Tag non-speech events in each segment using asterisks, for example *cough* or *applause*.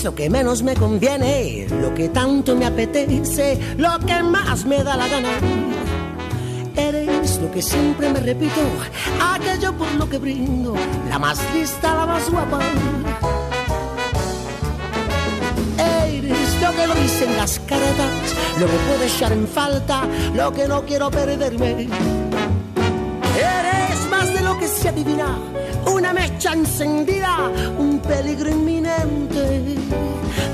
Eres lo que menos me conviene, lo que tanto me apetece, lo que más me da la gana. Eres lo que siempre me repito, aquello por lo que brindo, la más lista, la más guapa. Eres lo que lo dicen las cartas, lo que puedo echar en falta, lo que no quiero perderme. Eres más de lo que se adivina, una mecha encendida, un peligro inminente.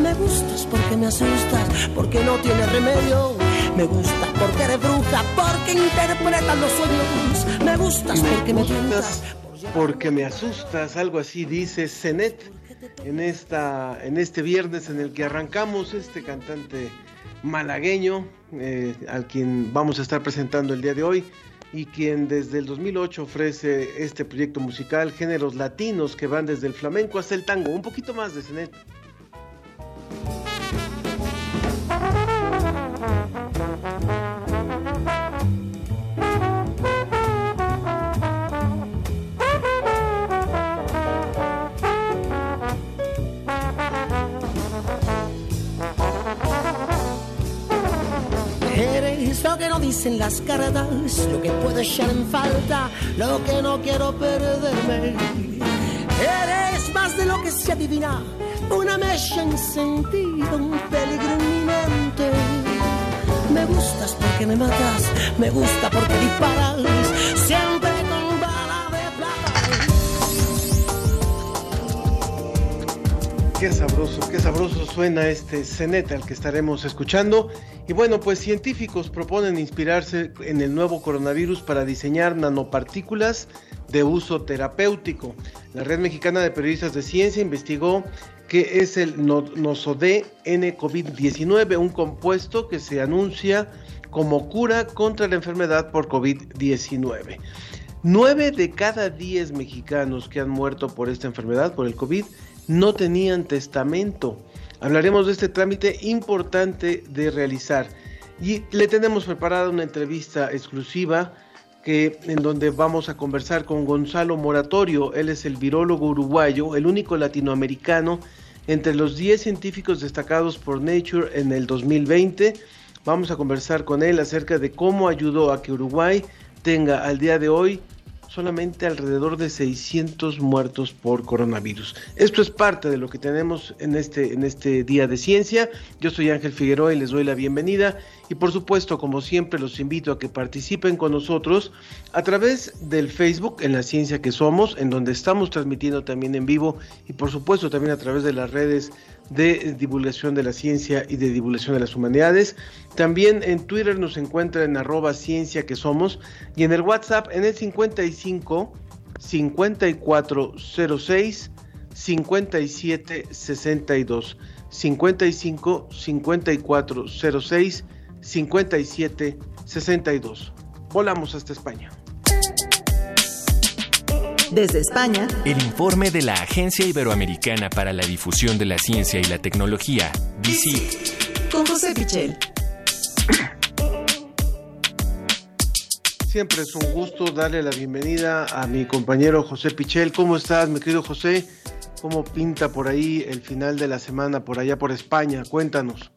Me gustas porque me asustas, porque no tienes remedio. Me gusta porque eres bruja, porque interpretas los sueños. Me gustas porque me tientas. Porque me asustas, algo así dice Zenet en, esta, en este viernes en el que arrancamos este cantante malagueño eh, al quien vamos a estar presentando el día de hoy y quien desde el 2008 ofrece este proyecto musical, géneros latinos que van desde el flamenco hasta el tango, un poquito más de. Eres lo que no dicen las cartas, lo que puedo echar en falta, lo que no quiero perderme. Eres más de lo que se adivina, una mecha encendida, un peligro inminente. Me gustas porque me matas, me gusta porque disparas, siempre Qué sabroso, qué sabroso suena este Zenet al que estaremos escuchando. Y bueno, pues científicos proponen inspirarse en el nuevo coronavirus para diseñar nanopartículas de uso terapéutico. La Red Mexicana de Periodistas de Ciencia investigó qué es el no- nosode-N-COVID-19, un compuesto que se anuncia como cura contra la enfermedad por COVID-19. Nueve de cada diez mexicanos que han muerto por esta enfermedad, por el COVID, no tenían testamento. Hablaremos de este trámite importante de realizar y le tenemos preparada una entrevista exclusiva en donde vamos a conversar con Gonzalo Moratorio, él es el virólogo uruguayo, el único latinoamericano entre los 10 científicos destacados por Nature en el 2020. Vamos a conversar con él acerca de cómo ayudó a que Uruguay tenga al día de hoy solamente alrededor de 600 muertos por coronavirus. Esto es parte de lo que tenemos en este, en este día de ciencia. Yo soy Ángel Figueroa y les doy la bienvenida. Y por supuesto, como siempre, los invito a que participen con nosotros a través del Facebook en la ciencia que somos, en donde estamos transmitiendo también en vivo y por supuesto también a través de las redes de divulgación de la ciencia y de divulgación de las humanidades. También en Twitter nos encuentra en arroba ciencia que somos y en el WhatsApp en el 55 5406 5762 55 5406 5762. Volamos hasta España. Desde España, El informe de la Agencia Iberoamericana para la Difusión de la Ciencia y la Tecnología, DICIT. con José Pichel. Siempre es un gusto darle la bienvenida a mi compañero José Pichel. ¿Cómo estás, mi querido José? ¿Cómo pinta por ahí el final de la semana por allá por España? Cuéntanos.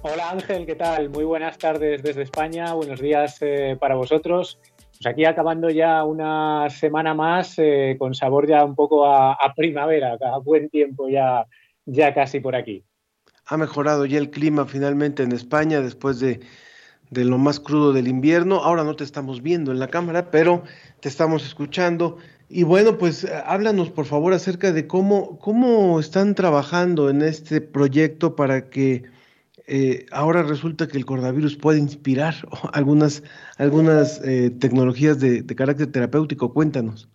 Hola Ángel, ¿qué tal? Muy buenas tardes desde España, buenos días eh, para vosotros. Pues aquí acabando ya una semana más eh, con sabor ya un poco a, primavera, a buen tiempo ya, ya casi por aquí. Ha mejorado ya el clima finalmente en España después de, de lo más crudo del invierno. Ahora no te estamos viendo en la cámara, pero te estamos escuchando. Y bueno, pues eh, háblanos por favor acerca de cómo, cómo están trabajando en este proyecto para que eh, ahora resulta que el coronavirus puede inspirar *laughs* algunas, algunas eh, tecnologías de, de, carácter terapéutico. Cuéntanos.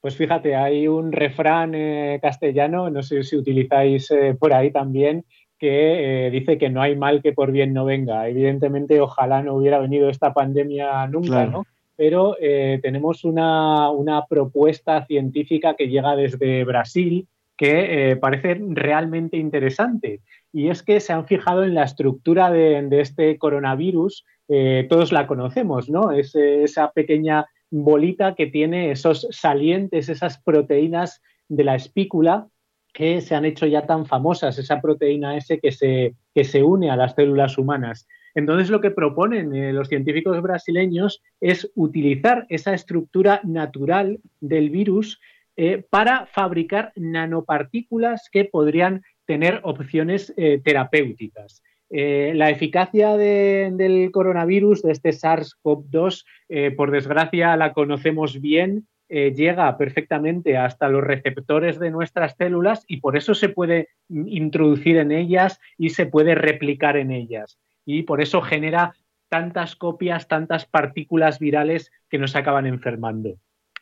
Pues fíjate, hay un refrán eh, castellano, no sé si utilizáis eh, por ahí también, que dice que no hay mal que por bien no venga. Evidentemente, ojalá no hubiera venido esta pandemia nunca, ¿no? Pero tenemos una, una, propuesta científica que llega desde Brasil que parece realmente interesante. Y es que se han fijado en la estructura de, este coronavirus eh, todos la conocemos, ¿no? Es esa pequeña bolita que tiene esos salientes, esas proteínas de la espícula que se han hecho ya tan famosas, esa proteína S que se, que se une a las células humanas. Entonces lo que proponen eh, los científicos brasileños es utilizar esa estructura natural del virus eh, para fabricar nanopartículas que podrían tener opciones terapéuticas. Eh, la eficacia del coronavirus, de este SARS-CoV-2, eh, por desgracia la conocemos bien, eh, llega perfectamente hasta los receptores de nuestras células y por eso se puede introducir en ellas y se puede replicar en ellas. Y por eso genera tantas copias, tantas partículas virales que nos acaban enfermando.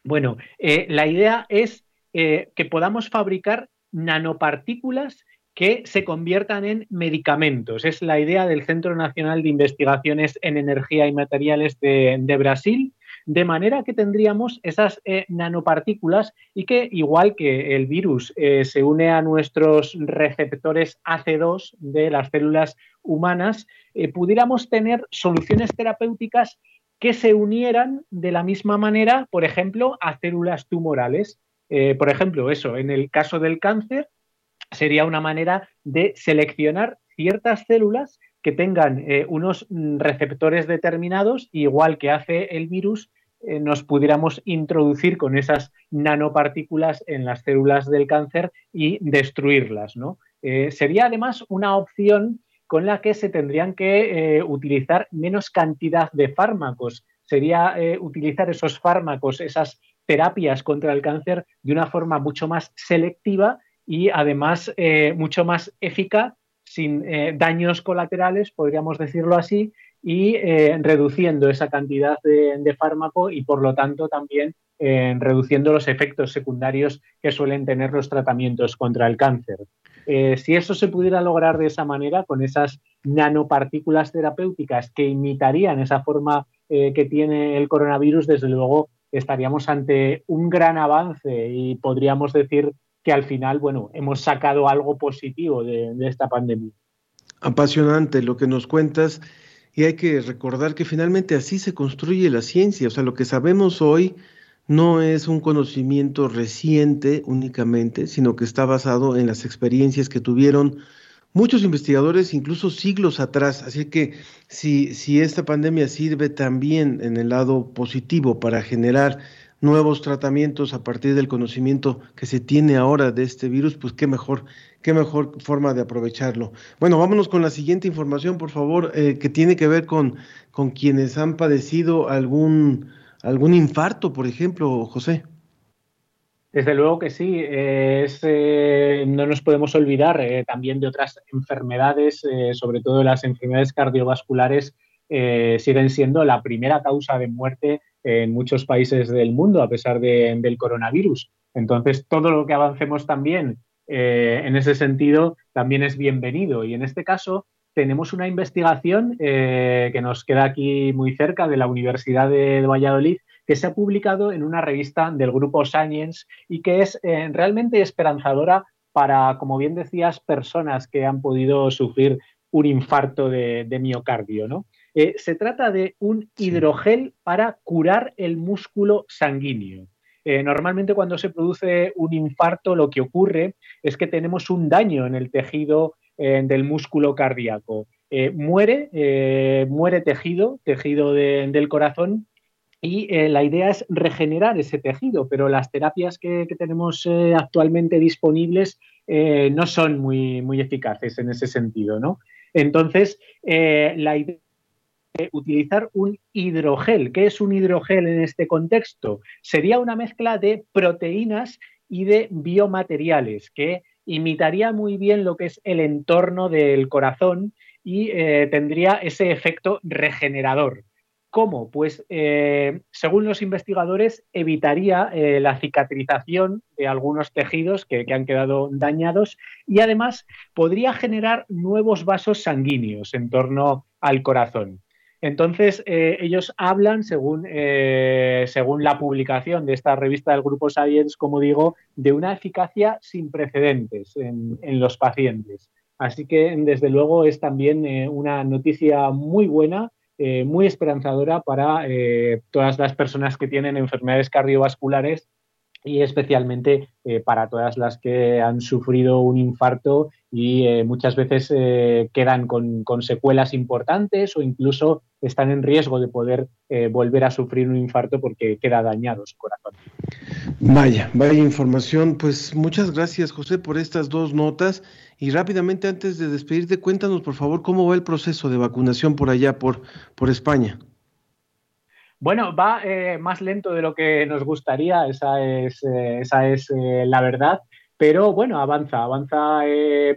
Bueno, la idea es que podamos fabricar nanopartículas que se conviertan en medicamentos. Es la idea del Centro Nacional de Investigaciones en Energía y Materiales de, Brasil, de manera que tendríamos esas eh, nanopartículas y que, igual que el virus eh, se une a nuestros receptores AC2 de las células humanas, eh, pudiéramos tener soluciones terapéuticas que se unieran de la misma manera, por ejemplo, a células tumorales. por ejemplo, eso, en el caso del cáncer, sería una manera de seleccionar ciertas células que tengan eh, unos mm, receptores determinados, igual que hace el virus, eh, nos pudiéramos introducir con esas nanopartículas en las células del cáncer y destruirlas. ¿no? Eh, sería además una opción con la que se tendrían que utilizar menos cantidad de fármacos. Sería utilizar esos fármacos, esas terapias contra el cáncer de una forma mucho más selectiva y además eh, mucho más eficaz, sin eh, daños colaterales, podríamos decirlo así, y eh, reduciendo esa cantidad de, fármaco y por lo tanto también reduciendo los efectos secundarios que suelen tener los tratamientos contra el cáncer. Si eso se pudiera lograr de esa manera, con esas nanopartículas terapéuticas que imitarían esa forma que tiene el coronavirus, desde luego estaríamos ante un gran avance y podríamos decir que al final, bueno, hemos sacado algo positivo de, esta pandemia. Apasionante lo que nos cuentas y hay que recordar que finalmente así se construye la ciencia, o sea, lo que sabemos hoy no es un conocimiento reciente únicamente, sino que está basado en las experiencias que tuvieron muchos investigadores, incluso siglos atrás. Así que si, si esta pandemia sirve también en el lado positivo para generar nuevos tratamientos a partir del conocimiento que se tiene ahora de este virus, pues qué mejor, qué mejor forma de aprovecharlo. Bueno, vámonos con la siguiente información, por favor, eh, que tiene que ver con, con quienes han padecido algún, algún infarto, por ejemplo, José. Desde luego que sí, eh, no nos podemos olvidar eh, también de otras enfermedades, sobre todo las enfermedades cardiovasculares, siguen siendo la primera causa de muerte en muchos países del mundo a pesar del coronavirus. Entonces, todo lo que avancemos también eh, en ese sentido también es bienvenido. Y en este caso, tenemos una investigación eh, que nos queda aquí muy cerca de la Universidad de, Valladolid, que se ha publicado en una revista del grupo Science y que es eh, realmente esperanzadora para, como bien decías, personas que han podido sufrir un infarto de, de miocardio. ¿no? Eh, se trata de un hidrogel para curar el músculo sanguíneo. Eh, normalmente cuando se produce un infarto lo que ocurre es que tenemos un daño en el tejido eh, del músculo cardíaco. muere, muere tejido, tejido del corazón, y la idea es regenerar ese tejido, pero las terapias que, tenemos actualmente disponibles no son muy, muy eficaces en ese sentido. ¿no? Entonces, la idea utilizar un hidrogel. ¿Qué es un hidrogel en este contexto? Sería una mezcla de proteínas y de biomateriales que imitaría muy bien lo que es el entorno del corazón y eh, tendría ese efecto regenerador. ¿Cómo? Pues eh, según los investigadores evitaría eh, la cicatrización de algunos tejidos que, han quedado dañados y además podría generar nuevos vasos sanguíneos en torno al corazón. Entonces, eh, ellos hablan, según, según la publicación de esta revista del Grupo Science, como digo, de una eficacia sin precedentes en, en los pacientes. Así que, desde luego, es también una noticia muy buena eh, muy esperanzadora para eh, todas las personas que tienen enfermedades cardiovasculares y especialmente eh, para todas las que han sufrido un infarto y muchas veces quedan con, con, secuelas importantes o incluso están en riesgo de poder volver a sufrir un infarto porque queda dañado su corazón. Vaya, vaya información. Pues muchas gracias José por estas dos notas y rápidamente, antes de despedirte, cuéntanos, por favor, cómo va el proceso de vacunación por allá, por, por España. Bueno, va eh, más lento de lo que nos gustaría, esa es, eh, esa es eh, la verdad, pero bueno, avanza, avanza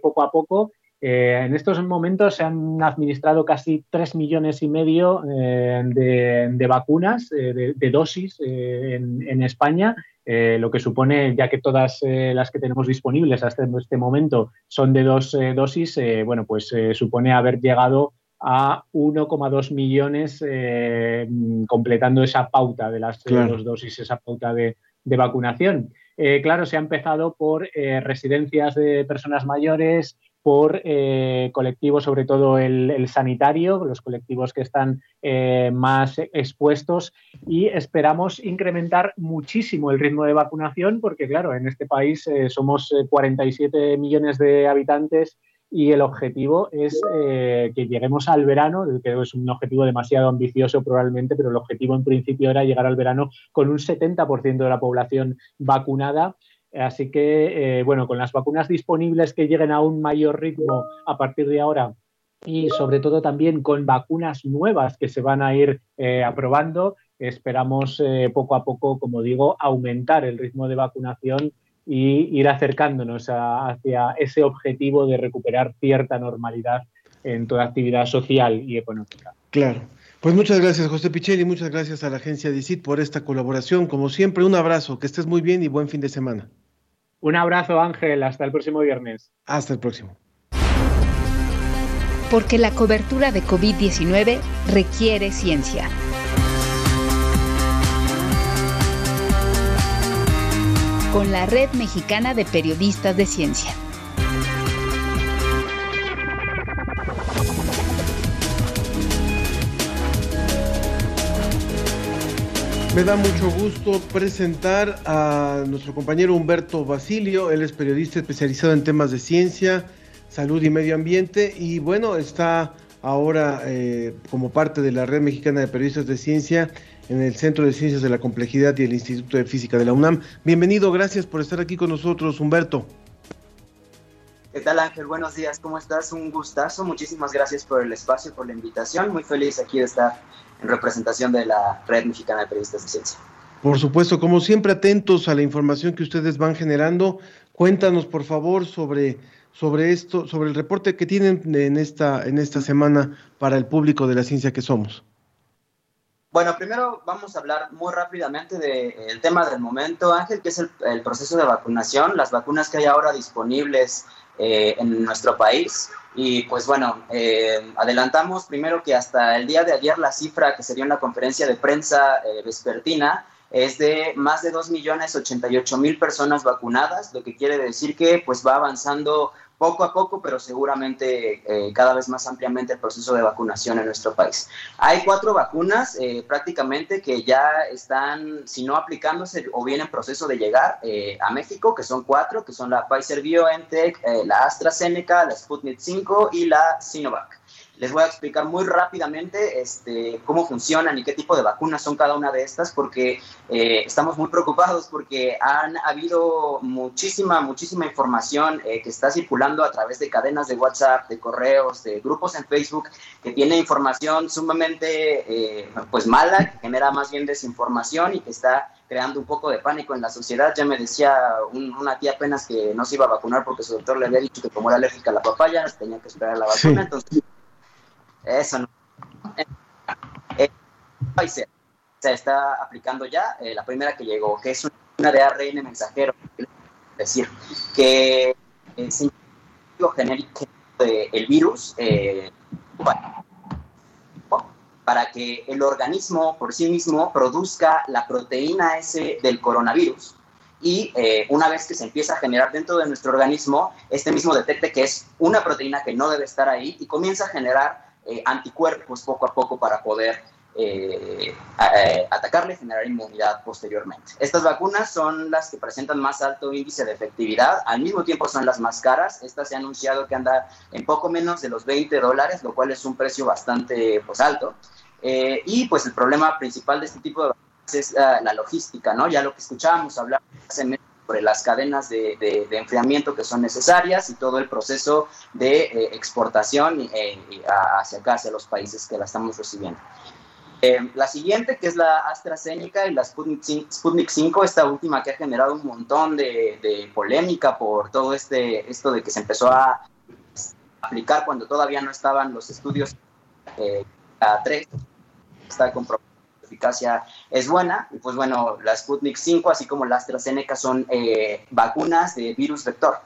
poco a poco. en estos momentos se han administrado casi tres millones y medio de, vacunas, de, dosis en, en, España eh, lo que supone, ya que todas eh, las que tenemos disponibles hasta este momento son de dos eh, dosis, bueno, pues supone haber llegado a 1,2 millones completando esa pauta de las dos dosis, esa pauta de, de vacunación. claro, se ha empezado por residencias de personas mayores, por eh, colectivos, sobre todo el, sanitario, los colectivos que están eh, más expuestos y esperamos incrementar muchísimo el ritmo de vacunación porque, claro, en este país eh, somos 47 millones de habitantes y el objetivo es que lleguemos al verano, que es un objetivo demasiado ambicioso probablemente, pero el objetivo en principio era llegar al verano con un 70% de la población vacunada. Así que, eh, bueno, con las vacunas disponibles que lleguen a un mayor ritmo a partir de ahora y sobre todo también con vacunas nuevas que se van a ir eh, aprobando, esperamos eh, poco a poco, como digo, aumentar el ritmo de vacunación y ir acercándonos hacia ese objetivo de recuperar cierta normalidad en toda actividad social y económica. Claro. Pues muchas gracias, José Pichelli, muchas gracias a la agencia DICIT por esta colaboración. Como siempre, un abrazo, que estés muy bien y buen fin de semana. Un abrazo, Ángel. Hasta el próximo viernes. Hasta el próximo. Porque la cobertura de COVID-19 requiere ciencia. Con la Red Mexicana de Periodistas de Ciencia. Me da mucho gusto presentar a nuestro compañero Humberto Basilio. Él es periodista especializado en temas de ciencia, salud y medio ambiente. Y bueno, está ahora eh, como parte de la Red Mexicana de Periodistas de Ciencia en el Centro de Ciencias de la Complejidad y el Instituto de Física de la UNAM. Bienvenido, gracias por estar aquí con nosotros, Humberto. ¿Qué tal Ángel? Buenos días, ¿cómo estás? Un gustazo, muchísimas gracias por el espacio, por la invitación. Muy feliz aquí de estar en representación de la Red Mexicana de Periodistas de Ciencia. Por supuesto, como siempre atentos a la información que ustedes van generando, cuéntanos por favor sobre, sobre esto, sobre el reporte que tienen en esta, en esta semana para el público de la ciencia que somos. Bueno, primero vamos a hablar muy rápidamente del tema del momento, Ángel, que es el, proceso de vacunación, las vacunas que hay ahora disponibles eh, en nuestro país. Y pues bueno, eh, adelantamos primero que hasta el día de ayer la cifra que sería una conferencia de prensa eh, vespertina es de más de 2.088.000 personas vacunadas, lo que quiere decir que pues va avanzando poco a poco, pero seguramente eh, cada vez más ampliamente el proceso de vacunación en nuestro país. Hay cuatro vacunas eh, prácticamente que ya están, si no aplicándose o bien en proceso de llegar eh, a México, que son cuatro, que son la Pfizer BioNTech, la AstraZeneca, la Sputnik 5 y la Sinovac. Les voy a explicar muy rápidamente este, cómo funcionan y qué tipo de vacunas son cada una de estas, porque eh, estamos muy preocupados porque han habido muchísima, muchísima información eh, que está circulando a través de cadenas de WhatsApp, de correos, de grupos en Facebook, que tiene información sumamente eh, pues mala, que genera más bien desinformación y que está creando un poco de pánico en la sociedad. Ya me decía una tía apenas que no se iba a vacunar porque su doctor le había dicho que como era alérgica a la papaya, tenía que esperar la vacuna. Entonces, eso no. Eh, se está aplicando ya, eh, la primera que llegó, que es una de ARN mensajero, es decir, que es un genérico del virus, eh, para que el organismo por sí mismo produzca la proteína S del coronavirus y una vez que se empieza a generar dentro de nuestro organismo, este mismo detecte que es una proteína que no debe estar ahí y comienza a generar eh, anticuerpos poco a poco para poder eh, atacarle y generar inmunidad posteriormente. Estas vacunas son las que presentan más alto índice de efectividad, al mismo tiempo son las más caras. Esta se ha anunciado que anda en poco menos de los 20 dólares, lo cual es un precio bastante pues, alto. y pues el problema principal de este tipo de vacunas es la logística, ¿no? Ya lo que escuchábamos hablar sobre las cadenas de, enfriamiento que son necesarias y todo el proceso de eh, exportación eh, hacia acá, hacia los países que la estamos recibiendo. Eh, la siguiente, que es la AstraZeneca y la Sputnik, Sputnik 5, esta última que ha generado un montón de, polémica por todo este, esto de que se empezó a aplicar cuando todavía no estaban los estudios a 3, está comprobado eficacia es buena. Y pues bueno, la Sputnik 5, así como la AstraZeneca, son eh, vacunas de virus vector.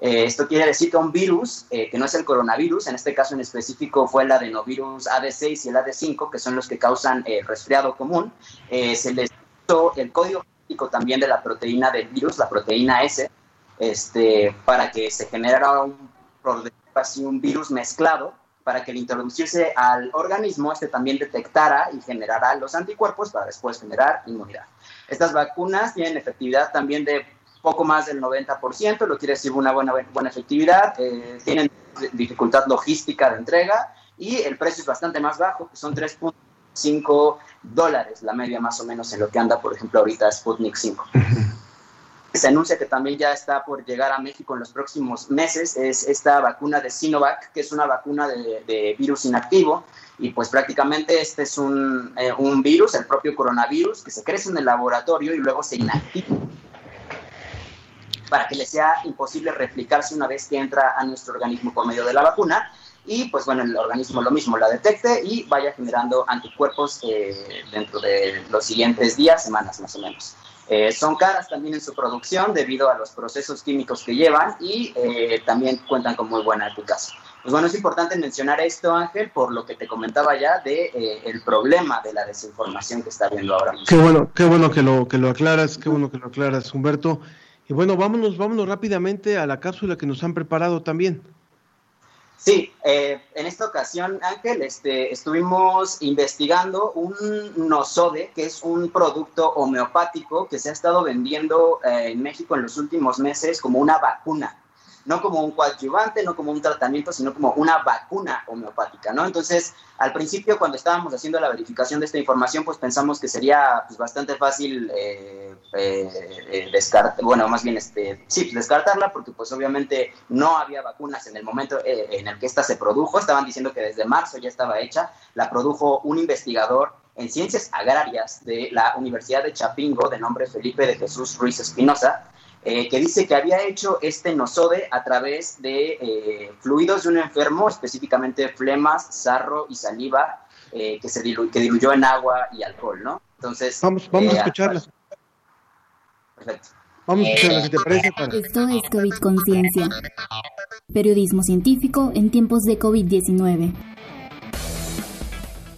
Eh, esto quiere decir que un virus, eh, que no es el coronavirus, en este caso en específico fue el adenovirus AD6 y el AD5, que son los que causan resfriado común, se les hizo el código genético también de la proteína del virus, la proteína S, este, para que se generara un, así, un virus mezclado para que al introducirse al organismo, este también detectara y generara los anticuerpos para después generar inmunidad. Estas vacunas tienen efectividad también de poco más del 90%, lo quiere decir una buena, buena efectividad, eh, tienen dificultad logística de entrega y el precio es bastante más bajo, que son 3.5 dólares la media más o menos en lo que anda, por ejemplo, ahorita Sputnik 5 se anuncia que también ya está por llegar a México en los próximos meses es esta vacuna de Sinovac, que es una vacuna de, virus inactivo. Y pues prácticamente este es un, eh, un, virus, el propio coronavirus, que se crece en el laboratorio y luego se inactiva para que le sea imposible replicarse una vez que entra a nuestro organismo por medio de la vacuna. Y pues bueno, el organismo lo mismo la detecte y vaya generando anticuerpos eh, dentro de los siguientes días, semanas más o menos. Eh, son caras también en su producción debido a los procesos químicos que llevan y eh, también cuentan con muy buena eficacia. Pues bueno, es importante mencionar esto, Ángel, por lo que te comentaba ya de eh, el problema de la desinformación que está habiendo ahora mismo. Qué bueno, qué bueno que lo que lo aclaras, qué bueno que lo aclaras, Humberto. Y bueno, vámonos, vámonos rápidamente a la cápsula que nos han preparado también. Sí, eh, en esta ocasión, Ángel, este, estuvimos investigando un nosode, que es un producto homeopático que se ha estado vendiendo eh, en México en los últimos meses como una vacuna no como un coadyuvante, no como un tratamiento, sino como una vacuna homeopática, ¿no? Entonces, al principio, cuando estábamos haciendo la verificación de esta información, pues pensamos que sería pues, bastante fácil eh, eh, eh descartar, bueno, más bien, este, sí, descartarla, porque pues obviamente no había vacunas en el momento en el que esta se produjo, estaban diciendo que desde marzo ya estaba hecha, la produjo un investigador en ciencias agrarias de la Universidad de Chapingo, de nombre Felipe de Jesús Ruiz Espinosa, eh, que dice que había hecho este nosode a través de eh, fluidos de un enfermo, específicamente flemas, sarro y saliva, eh, que se que diluyó en agua y alcohol, ¿no? Entonces... Vamos, vamos a escucharlas. Perfecto. Vamos a escucharlas, si te parece. Esto es COVID Conciencia. Periodismo científico en tiempos de COVID-19.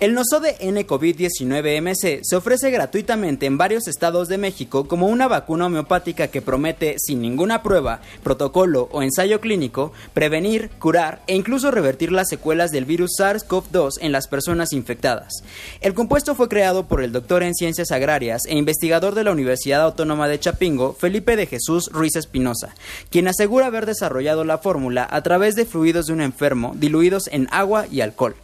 El nosode N-COVID-19-MC se ofrece gratuitamente en varios estados de México como una vacuna homeopática que promete, sin ninguna prueba, protocolo o ensayo clínico, prevenir, curar e incluso revertir las secuelas del virus SARS-CoV-2 en las personas infectadas. El compuesto fue creado por el doctor en ciencias agrarias e investigador de la Universidad Autónoma de Chapingo, Felipe de Jesús Ruiz Espinosa, quien asegura haber desarrollado la fórmula a través de fluidos de un enfermo diluidos en agua y alcohol.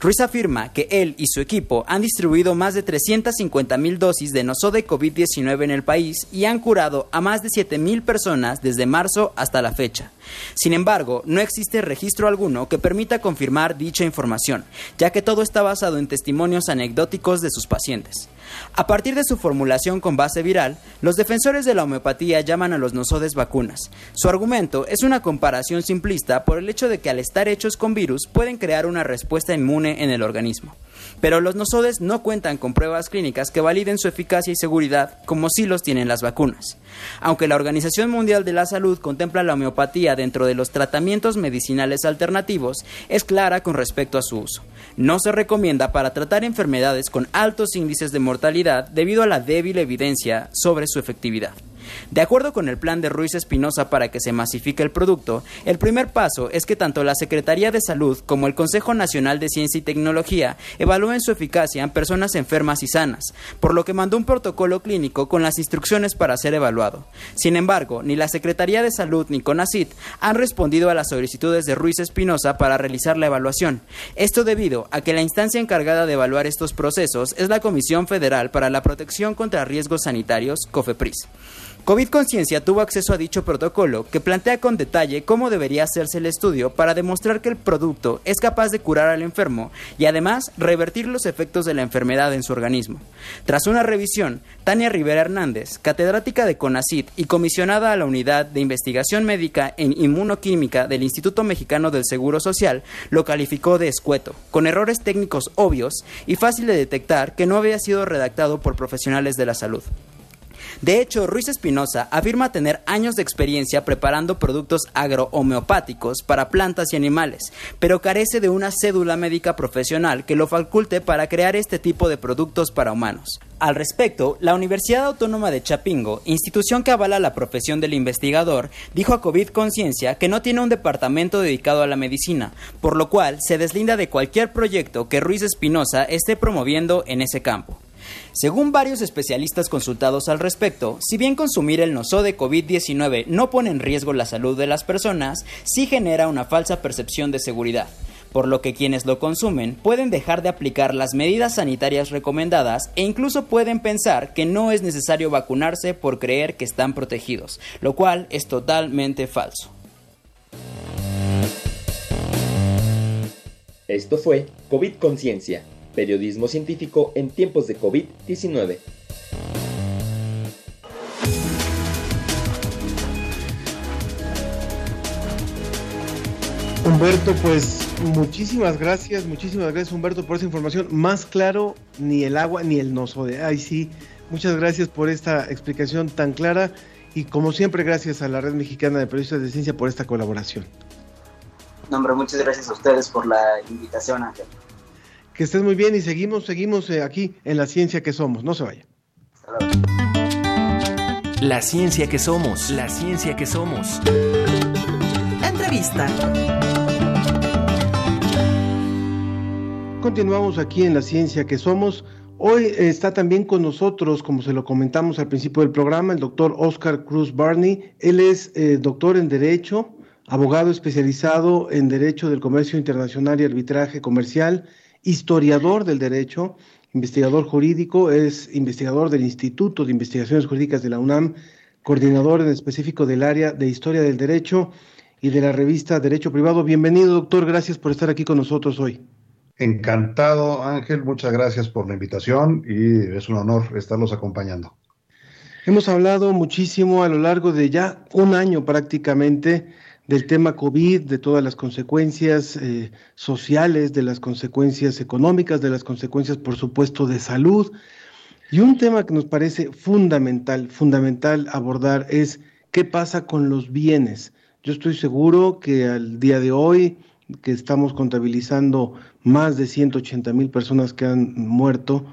Ruiz afirma que él y su equipo han distribuido más de 350 mil dosis de nosode COVID-19 en el país y han curado a más de 7 mil personas desde marzo hasta la fecha. Sin embargo, no existe registro alguno que permita confirmar dicha información, ya que todo está basado en testimonios anecdóticos de sus pacientes. A partir de su formulación con base viral, los defensores de la homeopatía llaman a los nosodes vacunas. Su argumento es una comparación simplista por el hecho de que al estar hechos con virus pueden crear una respuesta inmune en el organismo. Pero los nosodes no cuentan con pruebas clínicas que validen su eficacia y seguridad como sí los tienen las vacunas. Aunque la Organización Mundial de la Salud contempla la homeopatía dentro de los tratamientos medicinales alternativos, es clara con respecto a su uso. No se recomienda para tratar enfermedades con altos índices de mortalidad debido a la débil evidencia sobre su efectividad. De acuerdo con el plan de Ruiz Espinosa para que se masifique el producto, el primer paso es que tanto la Secretaría de Salud como el Consejo Nacional de Ciencia y Tecnología evalúen su eficacia en personas enfermas y sanas, por lo que mandó un protocolo clínico con las instrucciones para ser evaluado. Sin embargo, ni la Secretaría de Salud ni CONACIT han respondido a las solicitudes de Ruiz Espinosa para realizar la evaluación. Esto debido a que la instancia encargada de evaluar estos procesos es la Comisión Federal para la Protección contra Riesgos Sanitarios, COFEPRIS. COVID Conciencia tuvo acceso a dicho protocolo que plantea con detalle cómo debería hacerse el estudio para demostrar que el producto es capaz de curar al enfermo y además revertir los efectos de la enfermedad en su organismo. Tras una revisión, Tania Rivera Hernández, catedrática de CONACIT y comisionada a la Unidad de Investigación Médica en Inmunoquímica del Instituto Mexicano del Seguro Social, lo calificó de escueto, con errores técnicos obvios y fácil de detectar que no había sido redactado por profesionales de la salud. De hecho, Ruiz Espinosa afirma tener años de experiencia preparando productos agrohomeopáticos para plantas y animales, pero carece de una cédula médica profesional que lo faculte para crear este tipo de productos para humanos. Al respecto, la Universidad Autónoma de Chapingo, institución que avala la profesión del investigador, dijo a COVID Conciencia que no tiene un departamento dedicado a la medicina, por lo cual se deslinda de cualquier proyecto que Ruiz Espinosa esté promoviendo en ese campo. Según varios especialistas consultados al respecto, si bien consumir el noso de COVID-19 no pone en riesgo la salud de las personas, sí genera una falsa percepción de seguridad por lo que quienes lo consumen pueden dejar de aplicar las medidas sanitarias recomendadas e incluso pueden pensar que no es necesario vacunarse por creer que están protegidos, lo cual es totalmente falso. Esto fue COVID Conciencia Periodismo científico en tiempos de COVID-19. Humberto, pues muchísimas gracias, muchísimas gracias Humberto por esa información. Más claro, ni el agua ni el noso de. Ay, sí, muchas gracias por esta explicación tan clara y como siempre gracias a la Red Mexicana de Periodistas de Ciencia por esta colaboración. No, hombre, muchas gracias a ustedes por la invitación, Ángel. Que estés muy bien y seguimos, seguimos eh, aquí en la ciencia que somos. No se vaya. La ciencia que somos, la ciencia que somos. Entrevista. Continuamos aquí en la ciencia que somos. Hoy está también con nosotros, como se lo comentamos al principio del programa, el doctor Oscar Cruz Barney. Él es eh, doctor en Derecho, abogado especializado en Derecho del Comercio Internacional y Arbitraje Comercial historiador del derecho, investigador jurídico, es investigador del Instituto de Investigaciones Jurídicas de la UNAM, coordinador en específico del área de Historia del Derecho y de la revista Derecho Privado. Bienvenido, doctor, gracias por estar aquí con nosotros hoy. Encantado, Ángel, muchas gracias por la invitación y es un honor estarlos acompañando. Hemos hablado muchísimo a lo largo de ya un año prácticamente del tema COVID, de todas las consecuencias eh, sociales, de las consecuencias económicas, de las consecuencias, por supuesto, de salud. Y un tema que nos parece fundamental, fundamental abordar es qué pasa con los bienes. Yo estoy seguro que al día de hoy, que estamos contabilizando más de 180 mil personas que han muerto,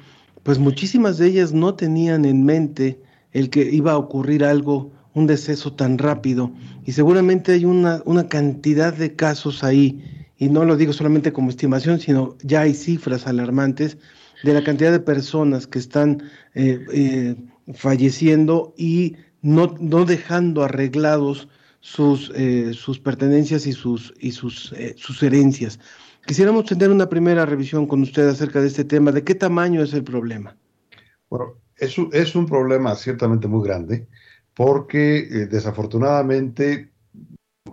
pues muchísimas de ellas no tenían en mente el que iba a ocurrir algo un deceso tan rápido y seguramente hay una, una cantidad de casos ahí, y no lo digo solamente como estimación, sino ya hay cifras alarmantes de la cantidad de personas que están eh, eh, falleciendo y no, no, dejando arreglados sus, eh, sus pertenencias y sus, y sus, sus herencias. Quisiéramos tener una primera revisión con usted acerca de este tema. ¿De qué tamaño es el problema? Bueno, es es un problema ciertamente muy grande porque eh, desafortunadamente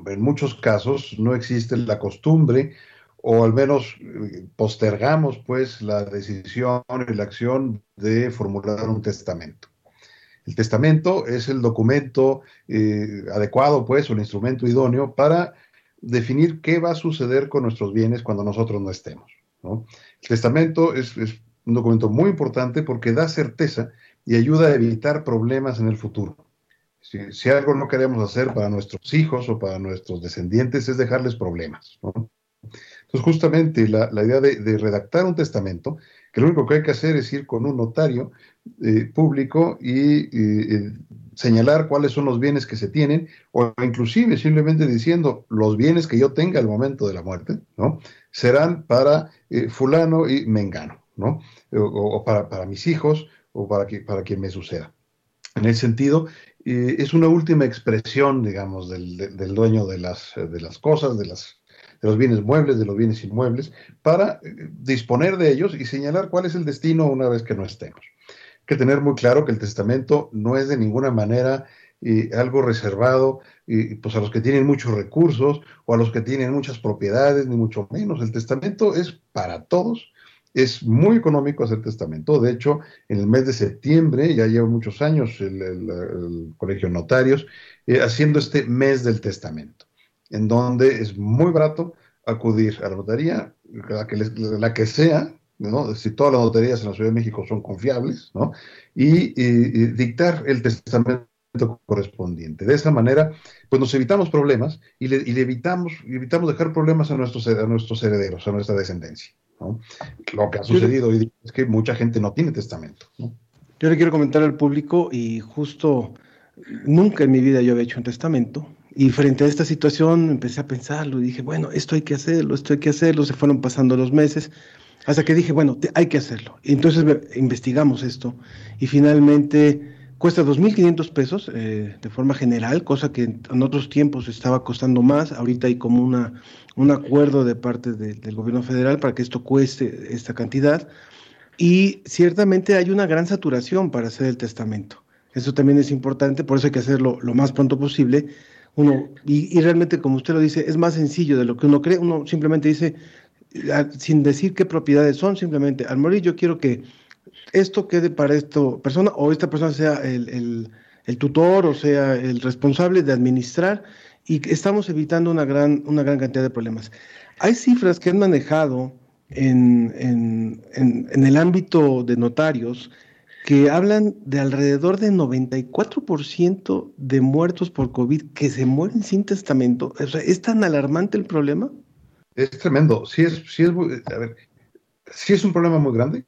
en muchos casos no existe la costumbre o al menos eh, postergamos pues la decisión y la acción de formular un testamento. El testamento es el documento eh, adecuado pues o el instrumento idóneo para definir qué va a suceder con nuestros bienes cuando nosotros no estemos. El testamento es, un documento muy importante porque da certeza y ayuda a evitar problemas en el futuro. Si, algo no queremos hacer para nuestros hijos o para nuestros descendientes es dejarles problemas. Entonces, justamente la, idea de, redactar un testamento, que lo único que hay que hacer es ir con un notario eh, público y eh, señalar cuáles son los bienes que se tienen, o inclusive simplemente diciendo los bienes que yo tenga al momento de la muerte, ¿no? Serán para eh, fulano y mengano, ¿no? O, para, mis hijos o para, que, para quien me suceda. En ese sentido, es una última expresión, digamos, del, del dueño de las, de las cosas, de las de los bienes muebles, de los bienes inmuebles, para eh, disponer de ellos y señalar cuál es el destino una vez que no estemos. Hay que tener muy claro que el testamento no es de ninguna manera eh, algo reservado pues a los que tienen muchos recursos o a los que tienen muchas propiedades, ni mucho menos. El testamento es para todos. Es muy económico hacer testamento. De hecho, en el mes de septiembre, ya lleva muchos años el, Colegio Notarios, eh, haciendo este mes del testamento en donde es muy barato acudir a la notaría, la que, sea, ¿no? si todas las notarías en la Ciudad de México son confiables, ¿no? y, dictar el testamento correspondiente. De esa manera, pues nos evitamos problemas y le, evitamos, evitamos dejar problemas a nuestros, a nuestros herederos, a nuestra descendencia. ¿No? Lo que ha sucedido hoy es que mucha gente no tiene testamento. ¿no? Yo le quiero comentar al público y justo nunca en mi vida yo había hecho un testamento y frente a esta situación empecé a pensarlo y dije, bueno, esto hay que hacerlo, esto hay que hacerlo. Se fueron pasando los meses hasta que dije, bueno, hay que hacerlo. Y entonces investigamos esto y finalmente cuesta 2.500 pesos eh, de forma general, cosa que en otros tiempos estaba costando más. Ahorita hay como una, un acuerdo de parte del gobierno federal para que esto cueste esta cantidad. Y ciertamente hay una gran saturación para hacer el testamento. Eso también es importante, por eso hay que hacerlo lo más pronto posible uno, y, realmente como usted lo dice, es más sencillo de lo que uno cree, uno simplemente dice, sin decir qué propiedades son, simplemente al morir yo quiero que esto quede para esta persona o esta persona sea el, tutor o sea el responsable de administrar y estamos evitando una gran, una gran cantidad de problemas. Hay cifras que han manejado en, en, el ámbito de notarios que hablan de alrededor de 94% de muertos por COVID que se mueren sin testamento. ¿Es tan alarmante el problema? Es tremendo. Sí es, sí es, a ver, sí es un problema muy grande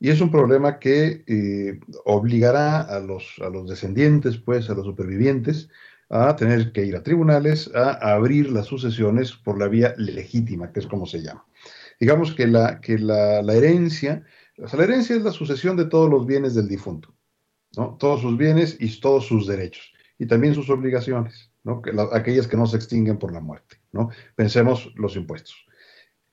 y es un problema que eh, obligará a los, a los descendientes, pues, a los supervivientes, a tener que ir a tribunales a, abrir las sucesiones por la vía legítima, que es como se llama. Digamos que la, que la, la herencia la herencia es la sucesión de todos los bienes del difunto, ¿no? Todos sus bienes y todos sus derechos, y también sus obligaciones, ¿no? Que aquellas que no se extinguen por la muerte, ¿no? Pensemos los impuestos.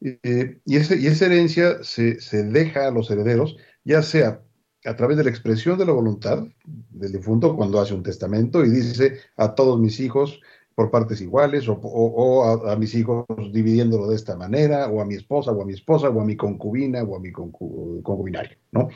y, esa herencia se, deja a los herederos, ya sea a través de la expresión de la voluntad del difunto cuando hace un testamento y dice a todos mis hijos por partes iguales o, a, mis hijos dividiéndolo de esta manera o a mi esposa o a mi esposa o a mi concubina o a mi concubinario, ¿no?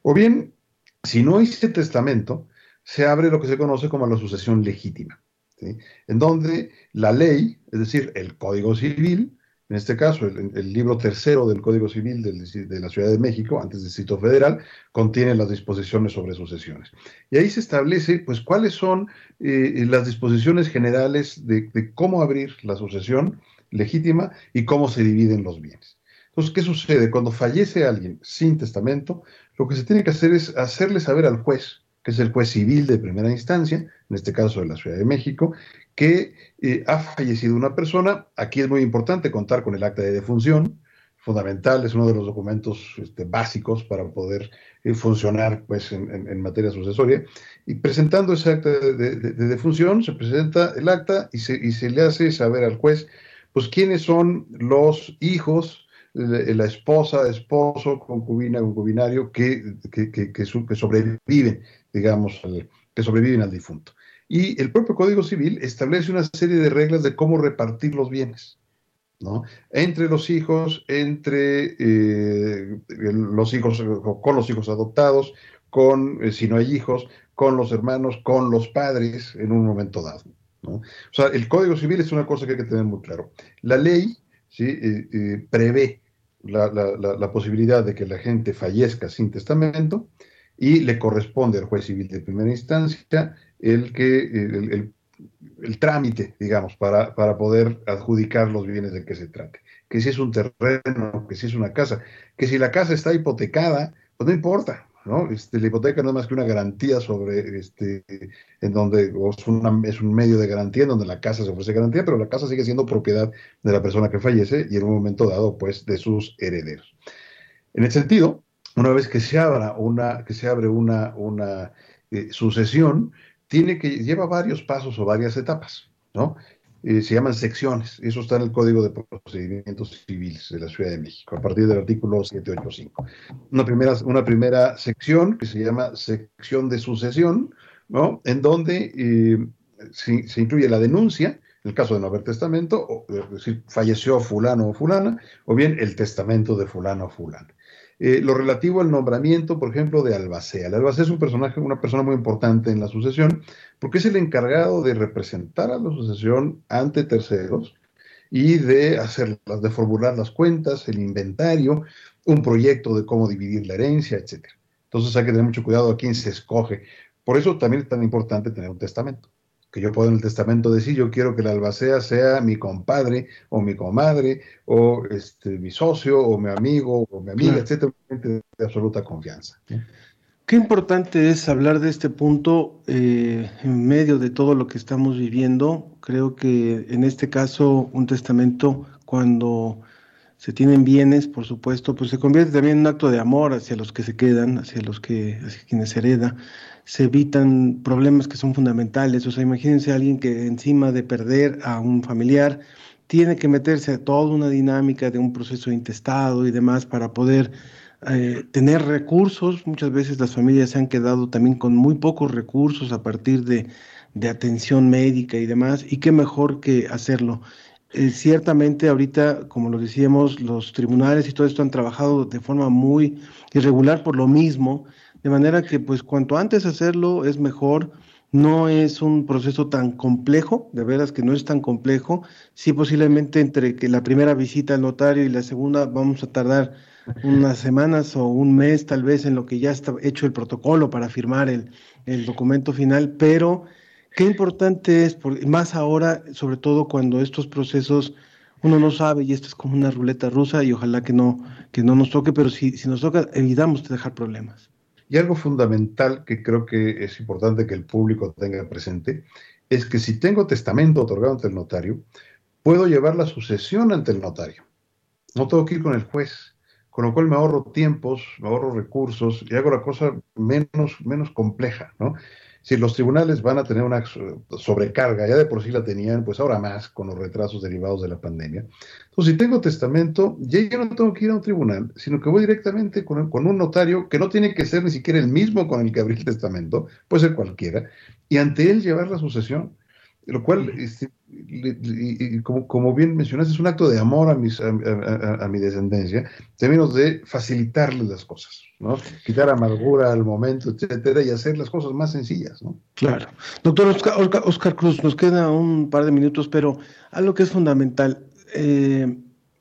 O bien, si no hice testamento, se abre lo que se conoce como la sucesión legítima, en donde la ley, es decir, el Código Civil, en este caso, el, libro tercero del Código Civil de la Ciudad de México, antes del Distrito Federal, contiene las disposiciones sobre sucesiones. Y ahí se establece, pues, cuáles son eh, las disposiciones generales de, cómo abrir la sucesión legítima y cómo se dividen los bienes. Entonces, ¿qué sucede? Cuando fallece alguien sin testamento, lo que se tiene que hacer es hacerle saber al juez, que es el juez civil de primera instancia, en este caso de la Ciudad de México, que eh, ha fallecido una persona. Aquí es muy importante contar con el acta de defunción, fundamental, es uno de los documentos este, básicos para poder eh, funcionar pues, en, materia sucesoria. Y presentando ese acta de, defunción, se presenta el acta y se, y se, le hace saber al juez pues, quiénes son los hijos, la esposa, esposo, concubina, concubinario que, sobreviven, digamos, que sobreviven al difunto. Y el propio Código Civil establece una serie de reglas de cómo repartir los bienes. ¿no? Entre los hijos, entre eh, los hijos, con los hijos adoptados, con, eh, si no hay hijos, con los hermanos, con los padres en un momento dado. O sea, el Código Civil es una cosa que hay que tener muy claro. La ley ¿sí? Eh, prevé la, la, posibilidad de que la gente fallezca sin testamento y le corresponde al juez civil de primera instancia el que el, el, trámite, digamos, para, para, poder adjudicar los bienes de que se trate. Que si es un terreno, que si es una casa, que si la casa está hipotecada, pues no importa, ¿no? Este, la hipoteca no es más que una garantía sobre, este, en donde es, es, un medio de garantía en donde la casa se ofrece garantía, pero la casa sigue siendo propiedad de la persona que fallece y en un momento dado, pues, de sus herederos. En ese sentido, una vez que se abra una, que se abre una, una eh, sucesión, tiene que, lleva varios pasos o varias etapas, ¿no? Eh, se llaman secciones, eso está en el Código de Procedimientos Civiles de la Ciudad de México, a partir del artículo 785. Una primera, una primera sección que se llama sección de sucesión, ¿no? En donde eh, se, incluye la denuncia, en el caso de no haber testamento, o, es decir, falleció fulano o fulana, o bien el testamento de fulano o fulana. Eh, lo relativo al nombramiento, por ejemplo, de albacea. El albacea es un personaje, una persona muy importante en la sucesión, porque es el encargado de representar a la sucesión ante terceros y de hacerlas, de formular las cuentas, el inventario, un proyecto de cómo dividir la herencia, etc. Entonces hay que tener mucho cuidado a quién se escoge. Por eso también es tan importante tener un testamento que yo puedo en el testamento decir, yo quiero que la albacea sea mi compadre o mi comadre o este, mi socio o mi amigo o mi amiga, etcétera, de absoluta confianza. Qué importante es hablar de este punto eh, en medio de todo lo que estamos viviendo. Creo que en este caso un testamento, cuando se tienen bienes, por supuesto, pues se convierte también en un acto de amor hacia los que se quedan, hacia los que, hacia quienes hereda se evitan problemas que son fundamentales. O sea, imagínense a alguien que encima de perder a un familiar tiene que meterse a toda una dinámica de un proceso intestado y demás para poder eh, tener recursos. Muchas veces las familias se han quedado también con muy pocos recursos a partir de, de atención médica y demás. Y qué mejor que hacerlo. Eh, ciertamente ahorita, como lo decíamos, los tribunales y todo esto han trabajado de forma muy irregular por lo mismo de manera que pues cuanto antes hacerlo es mejor. No es un proceso tan complejo, de veras que no es tan complejo. Sí, posiblemente entre que la primera visita al notario y la segunda vamos a tardar unas semanas o un mes tal vez en lo que ya está hecho el protocolo para firmar el, el documento final, pero qué importante es, más ahora, sobre todo cuando estos procesos uno no sabe y esto es como una ruleta rusa y ojalá que no, que no nos toque, pero si, si nos toca, evitamos dejar problemas. Y algo fundamental que creo que es importante que el público tenga presente es que si tengo testamento otorgado ante el notario, puedo llevar la sucesión ante el notario. No tengo que ir con el juez, con lo cual me ahorro tiempos, me ahorro recursos y hago la cosa menos, menos compleja, ¿no? Si los tribunales van a tener una sobrecarga, ya de por sí la tenían, pues ahora más con los retrasos derivados de la pandemia. Entonces, si tengo testamento, ya yo no tengo que ir a un tribunal, sino que voy directamente con, con un notario que no tiene que ser ni siquiera el mismo con el que abrí el testamento, puede ser cualquiera, y ante él llevar la sucesión lo cual, este, como, como, bien mencionaste, es un acto de amor a, mis, a, mi descendencia, en términos de facilitarles las cosas, ¿no? Quitar amargura al momento, etcétera, y hacer las cosas más sencillas, ¿no? Claro. Doctor Oscar, Cruz, nos queda un par de minutos, pero algo que es fundamental. Eh,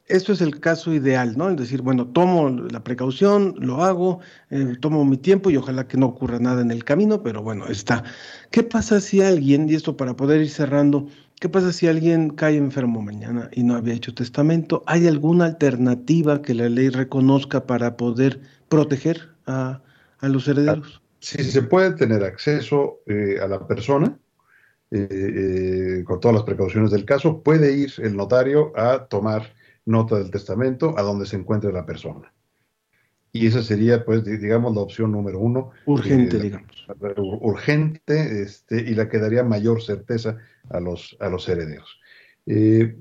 esto es el caso ideal, ¿no? Es decir, bueno, tomo la precaución, lo hago, eh, tomo mi tiempo y ojalá que no ocurra nada en el camino, pero bueno, está. ¿Qué pasa si alguien, y esto para poder ir cerrando, qué pasa si alguien cae enfermo mañana y no había hecho testamento? ¿Hay alguna alternativa que la ley reconozca para poder proteger a, los herederos? Si se puede tener acceso eh, a la persona, eh, con todas las precauciones del caso, puede ir el notario a tomar nota del testamento a donde se encuentre la persona. Y esa sería, pues, digamos, la opción número uno. Urgente, eh, digamos. Urgente, este, y la que daría mayor certeza a los, a los herederos. Eh,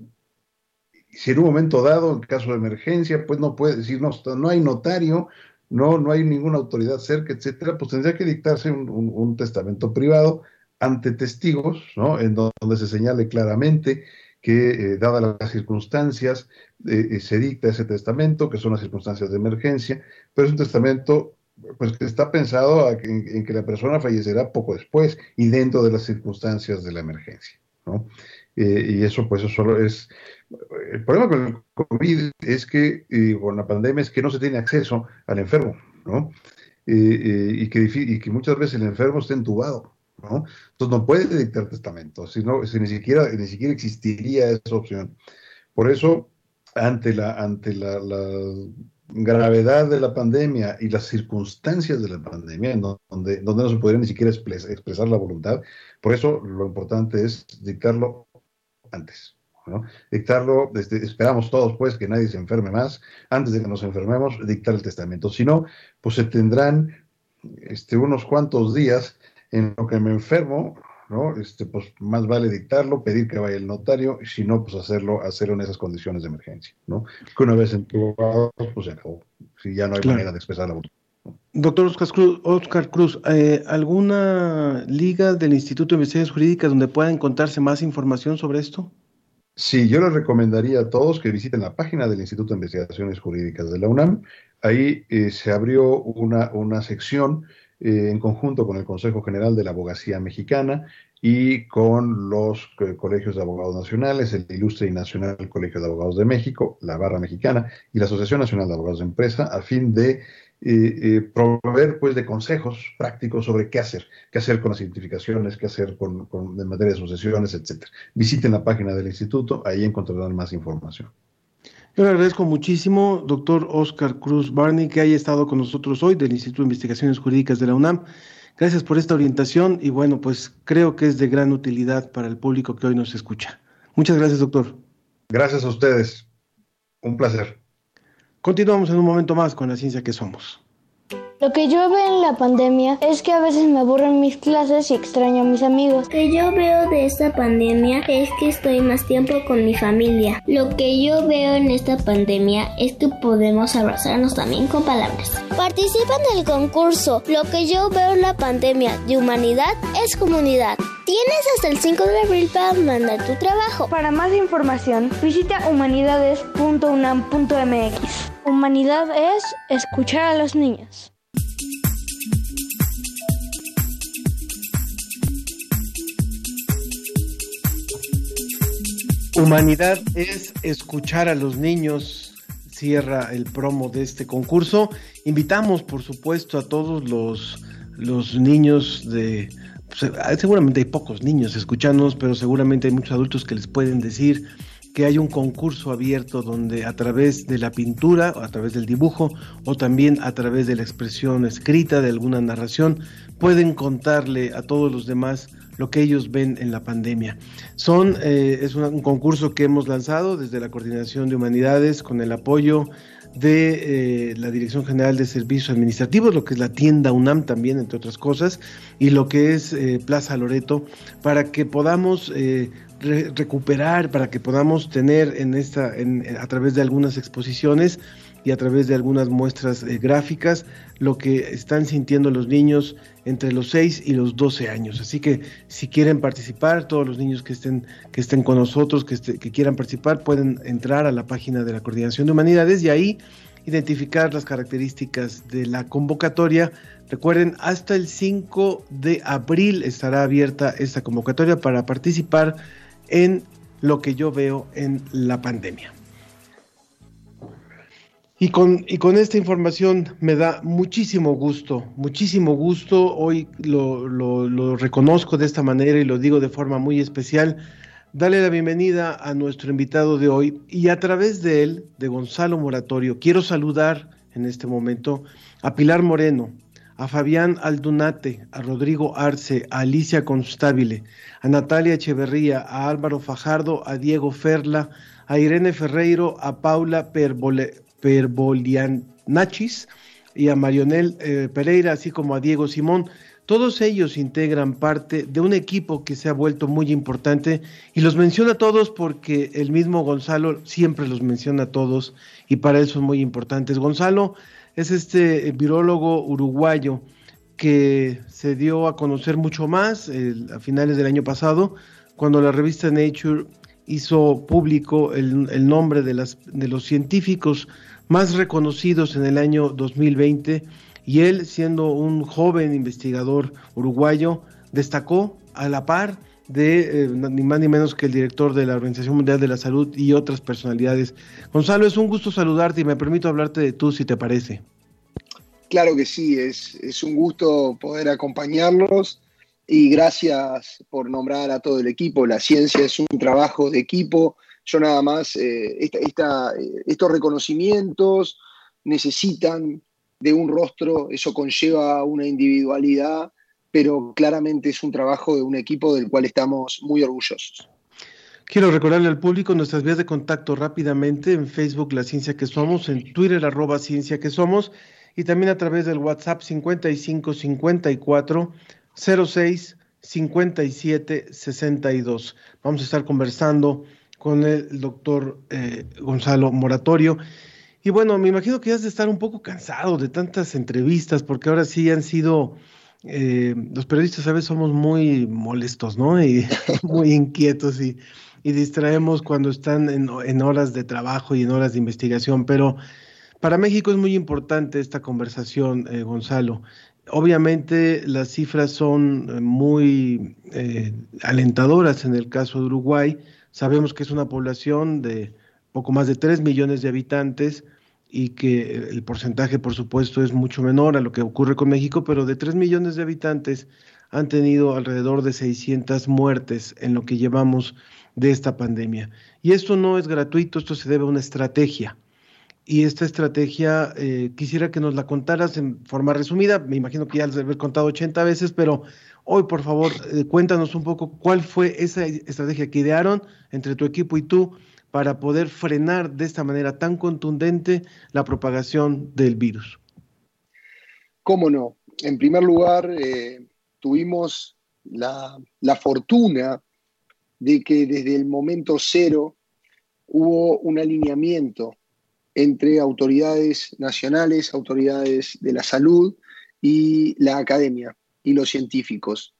si en un momento dado, en caso de emergencia, pues no puede decir, no, no hay notario, no, no hay ninguna autoridad cerca, etcétera, pues tendría que dictarse un, un testamento privado ante testigos, ¿no? En donde se señale claramente que, eh, dadas las circunstancias, eh, se dicta ese testamento, que son las circunstancias de emergencia, pero es un testamento pues que está pensado en, que la persona fallecerá poco después y dentro de las circunstancias de la emergencia, ¿no? y eso pues eso solo es el problema con el COVID es que con la pandemia es que no se tiene acceso al enfermo, ¿no? y, que, y que muchas veces el enfermo está entubado, ¿no? Entonces no puede dictar testamento, sino, si ni, siquiera, ni siquiera existiría esa opción. Por eso, ante la, ante la, gravedad de la pandemia y las circunstancias de la pandemia, donde, donde no se podría ni siquiera expresar la voluntad, por eso lo importante es dictarlo antes. ¿no? Dictarlo, desde, esperamos todos pues que nadie se enferme más, antes de que nos enfermemos, dictar el testamento. Si no, pues se tendrán este, unos cuantos días en lo que me enfermo, ¿no? Este, pues más vale dictarlo, pedir que vaya el notario, y si no, pues hacerlo, hacerlo en esas condiciones de emergencia, ¿no? Que una vez entubado, pues se acabó. Si ya no hay manera de expresar la voluntad. Doctor Oscar Cruz, Oscar Cruz eh, ¿alguna liga del Instituto de Investigaciones Jurídicas donde pueda encontrarse más información sobre esto? Sí, yo les recomendaría a todos que visiten la página del Instituto de Investigaciones Jurídicas de la UNAM. Ahí eh, se abrió una, una sección eh, en conjunto con el Consejo General de la Abogacía Mexicana y con los eh, colegios de abogados nacionales, el Ilustre y Nacional Colegio de Abogados de México, la Barra Mexicana y la Asociación Nacional de Abogados de Empresa, a fin de eh, proveer pues de consejos prácticos sobre qué hacer, qué hacer con las identificaciones, qué hacer con, con en materia de sucesiones, etcétera. Visiten la página del instituto, ahí encontrarán más información. Yo le agradezco muchísimo, doctor Oscar Cruz Barney, que haya estado con nosotros hoy del Instituto de Investigaciones Jurídicas de la UNAM. Gracias por esta orientación y bueno, pues creo que es de gran utilidad para el público que hoy nos escucha. Muchas gracias, doctor. Gracias a ustedes. Un placer. Continuamos en un momento más con la ciencia que somos. Lo que yo veo en la pandemia es que a veces me aburren mis clases y extraño a mis amigos. Lo que yo veo de esta pandemia es que estoy más tiempo con mi familia. Lo que yo veo en esta pandemia es que podemos abrazarnos también con palabras. Participa en el concurso. Lo que yo veo en la pandemia de humanidad es comunidad. Tienes hasta el 5 de abril para mandar tu trabajo. Para más información, visita humanidades.unam.mx. Humanidad es escuchar a los niños. Humanidad es escuchar a los niños. Cierra el promo de este concurso. Invitamos, por supuesto, a todos los, los niños de... Pues, seguramente hay pocos niños escuchándonos, pero seguramente hay muchos adultos que les pueden decir que hay un concurso abierto donde a través de la pintura, a través del dibujo o también a través de la expresión escrita de alguna narración, pueden contarle a todos los demás lo que ellos ven en la pandemia. Son, eh, es un, concurso que hemos lanzado desde la Coordinación de Humanidades con el apoyo de eh, la Dirección General de Servicios Administrativos, lo que es la tienda UNAM también, entre otras cosas, y lo que es eh, Plaza Loreto, para que podamos recuperar, para que podamos tener en esta, a través de algunas exposiciones y a través de algunas muestras gráficas lo que están sintiendo los niños entre los 6 y los 12 años. Así que si quieren participar, todos los niños que estén, que estén con nosotros, que, que quieran participar, pueden entrar a la página de la Coordinación de Humanidades y ahí identificar las características de la convocatoria. Recuerden, hasta el 5 de abril estará abierta esta convocatoria para participar en lo que yo veo en la pandemia. Y con, y con esta información me da muchísimo gusto, muchísimo gusto. Hoy lo, reconozco de esta manera y lo digo de forma muy especial. Darle la bienvenida a nuestro invitado de hoy y a través de él, de Gonzalo Moratorio, quiero saludar en este momento a Pilar Moreno, a Fabián Aldunate, a Rodrigo Arce, a Alicia Constabile, a Natalia Echeverría, a Álvaro Fajardo, a Diego Ferla, a Irene Ferreiro, a Paula Perbole, Perbolianachis y a Marionel eh, Pereira, así como a Diego Simón. Todos ellos integran parte de un equipo que se ha vuelto muy importante y los menciona a todos porque el mismo Gonzalo siempre los menciona a todos y para eso son muy importantes. Gonzalo es este virólogo uruguayo que se dio a conocer mucho más a finales del año pasado cuando la revista Nature hizo público el, nombre de, los científicos más reconocidos en el año 2020 y él, siendo un joven investigador uruguayo, destacó a la par de eh, ni más ni menos que el director de la Organización Mundial de la Salud y otras personalidades. Gonzalo, es un gusto saludarte y me permito hablarte de tú, si te parece. Claro que sí, es, es un gusto poder acompañarlos y gracias por nombrar a todo el equipo. La ciencia es un trabajo de equipo. Yo nada más, eh, esta, estos reconocimientos necesitan de un rostro, eso conlleva una individualidad pero claramente es un trabajo de un equipo del cual estamos muy orgullosos. Quiero recordarle al público nuestras vías de contacto rápidamente en Facebook La Ciencia que Somos, en Twitter arroba Ciencia que Somos y también a través del WhatsApp 55 54 06 57 62. Vamos a estar conversando con el doctor eh, Gonzalo Moratorio. Y bueno, me imagino que ya has de estar un poco cansado de tantas entrevistas, porque ahora sí han sido eh, los periodistas a veces somos muy molestos, ¿no? Y *laughs* muy inquietos y, distraemos cuando están en, horas de trabajo y en horas de investigación, pero para México es muy importante esta conversación, eh, Gonzalo. Obviamente las cifras son eh, muy alentadoras en el caso de Uruguay. Sabemos que es una población de poco más de 3 millones de habitantes, y que el porcentaje, por supuesto, es mucho menor a lo que ocurre con México, pero de 3 millones de habitantes han tenido alrededor de 600 muertes en lo que llevamos de esta pandemia. Y esto no es gratuito, esto se debe a una estrategia. Y esta estrategia eh, quisiera que nos la contaras en forma resumida. Me imagino que ya has haber contado 80 veces, pero hoy, por favor, eh, cuéntanos un poco cuál fue esa estrategia que idearon entre tu equipo y tú para poder frenar de esta manera tan contundente la propagación del virus? ¿Cómo no? En primer lugar, eh, tuvimos la, la fortuna de que desde el momento cero hubo un alineamiento entre autoridades nacionales, autoridades de la salud y la academia y los científicos.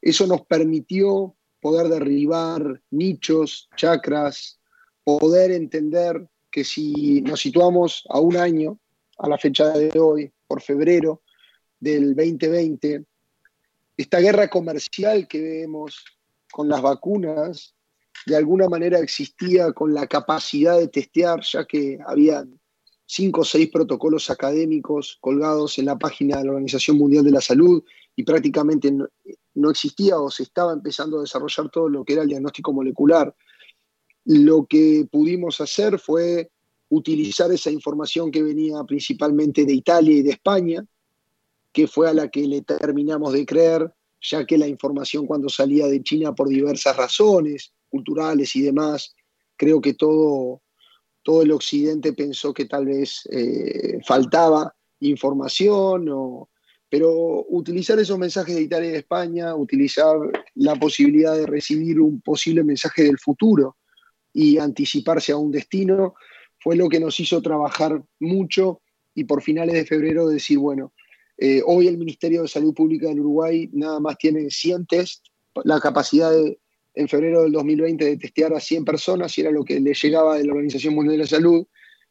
Eso nos permitió poder derribar nichos, chakras, poder entender que si nos situamos a un año, a la fecha de hoy, por febrero del 2020, esta guerra comercial que vemos con las vacunas, de alguna manera existía con la capacidad de testear, ya que habían cinco o seis protocolos académicos colgados en la página de la Organización Mundial de la Salud y prácticamente no, existía o se estaba empezando a desarrollar todo lo que era el diagnóstico molecular. Lo que pudimos hacer fue utilizar esa información que venía principalmente de Italia y de España, que fue a la que le terminamos de creer, ya que la información cuando salía de China por diversas razones, culturales y demás, creo que todo, todo el occidente pensó que tal vez eh, faltaba información, pero utilizar esos mensajes de Italia y de España, utilizar la posibilidad de recibir un posible mensaje del futuro, y anticiparse a un destino, fue lo que nos hizo trabajar mucho y por finales de febrero decir, bueno, eh, hoy el Ministerio de Salud Pública del Uruguay nada más tiene 100 test, la capacidad de, en febrero del 2020 de testear a 100 personas y era lo que le llegaba de la Organización Mundial de la Salud,